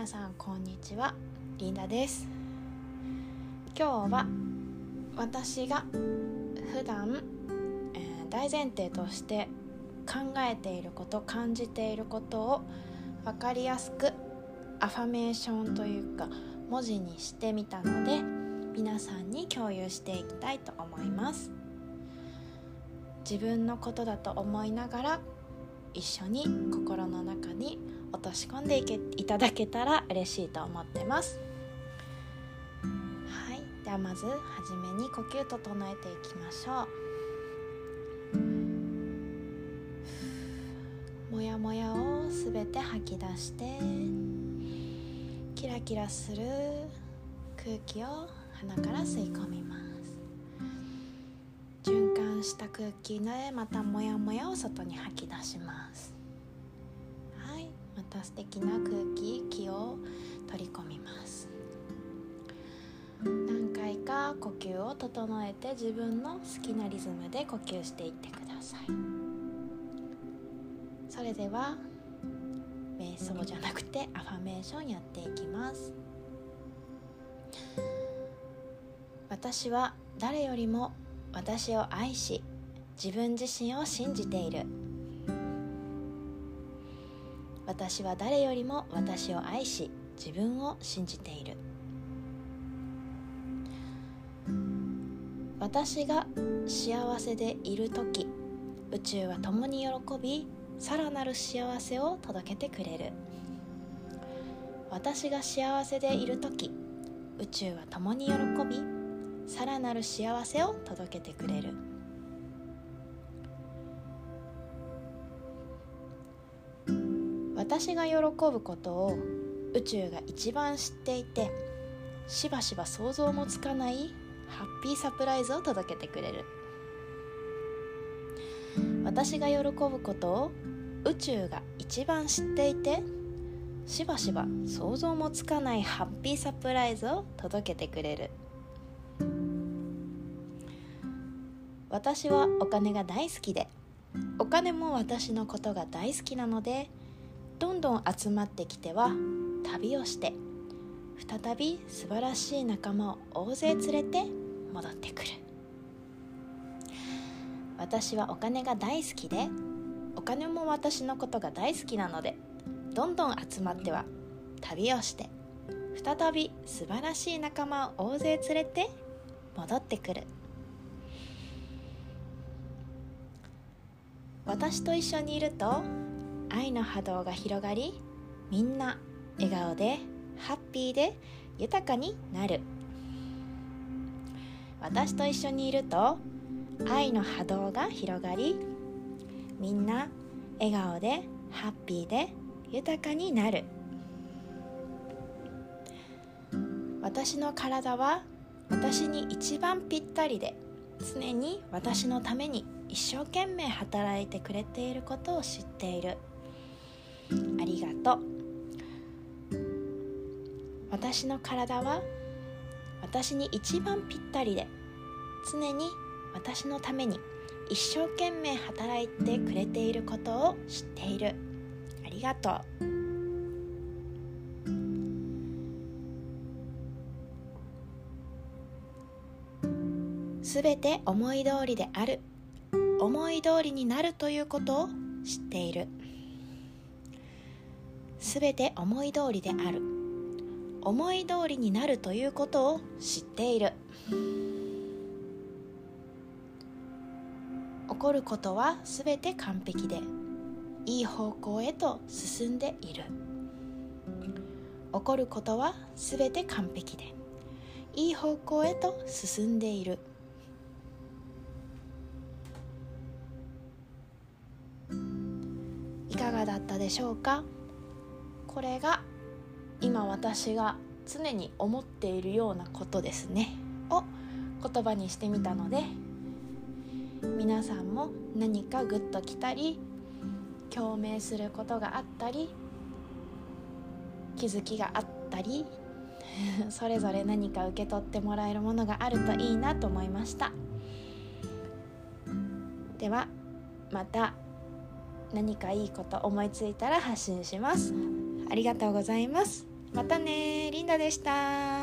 皆さんこんにちは。リンダです。今日は私が普段、えー、大前提として考えていること感じていることを分かりやすくアファメーションというか文字にしてみたので皆さんに共有していきたいと思います。自分のことだと思いながら一緒に心の中に落とし込んでいけいただけたら嬉しいと思ってます。はい。ではまずはじめに呼吸整えていきましょう。もやもやをすべて吐き出してキラキラする空気を鼻から吸い込みます。循環した空気でまたモヤモヤを外に吐き出します。た素敵な空気気を取り込みます。何回か呼吸を整えて自分の好きなリズムで呼吸していってください。それでは瞑想じゃなくてアファメーションやっていきます。私は誰よりも私を愛し自分自身を信じている。私は誰よりも私を愛し自分を信じている。私が幸せでいる時宇宙は共に喜びさらなる幸せを届けてくれる。私が幸せでいる時宇宙は共に喜びさらなる幸せを届けてくれる。私が喜ぶことを宇宙が一番知っていてしばしば想像もつかないハッピーサプライズを届けてくれる。私が喜ぶことを宇宙が一番知っていてしばしば想像もつかないハッピーサプライズを届けてくれる。私はお金が大好きでお金も私のことが大好きなのでどんどん集まってきては旅をして再び素晴らしい仲間を大勢連れて戻ってくる。私はお金が大好きでお金も私のことが大好きなのでどんどん集まっては旅をして再び素晴らしい仲間を大勢連れて戻ってくる。私と一緒にいると愛の波動が広がりみんな笑顔でハッピーで豊かになる。私と一緒にいると愛の波動が広がりみんな笑顔でハッピーで豊かになる。私の体は私に一番ぴったりで常に私のために一生懸命働いてくれていることを知っている。ありがとう。私の体は私に一番ぴったりで常に私のために一生懸命働いてくれていることを知っている。ありがとう。すべて思い通りである思い通りになるということを知っている。すべて思い通りである。思い通りになるということを知っている。起こることはすべて完璧でいい方向へと進んでいる。起こることはすべて完璧でいい方向へと進んでいる。いかがだったでしょうか？これが今私が常に思っているようなことですね。を言葉にしてみたので皆さんも何かグッときたり共鳴することがあったり気づきがあったり それぞれ何か受け取ってもらえるものがあるといいなと思いました。ではまた何かいいこと思いついたら発信します。ありがとうございます。またねリンダでした。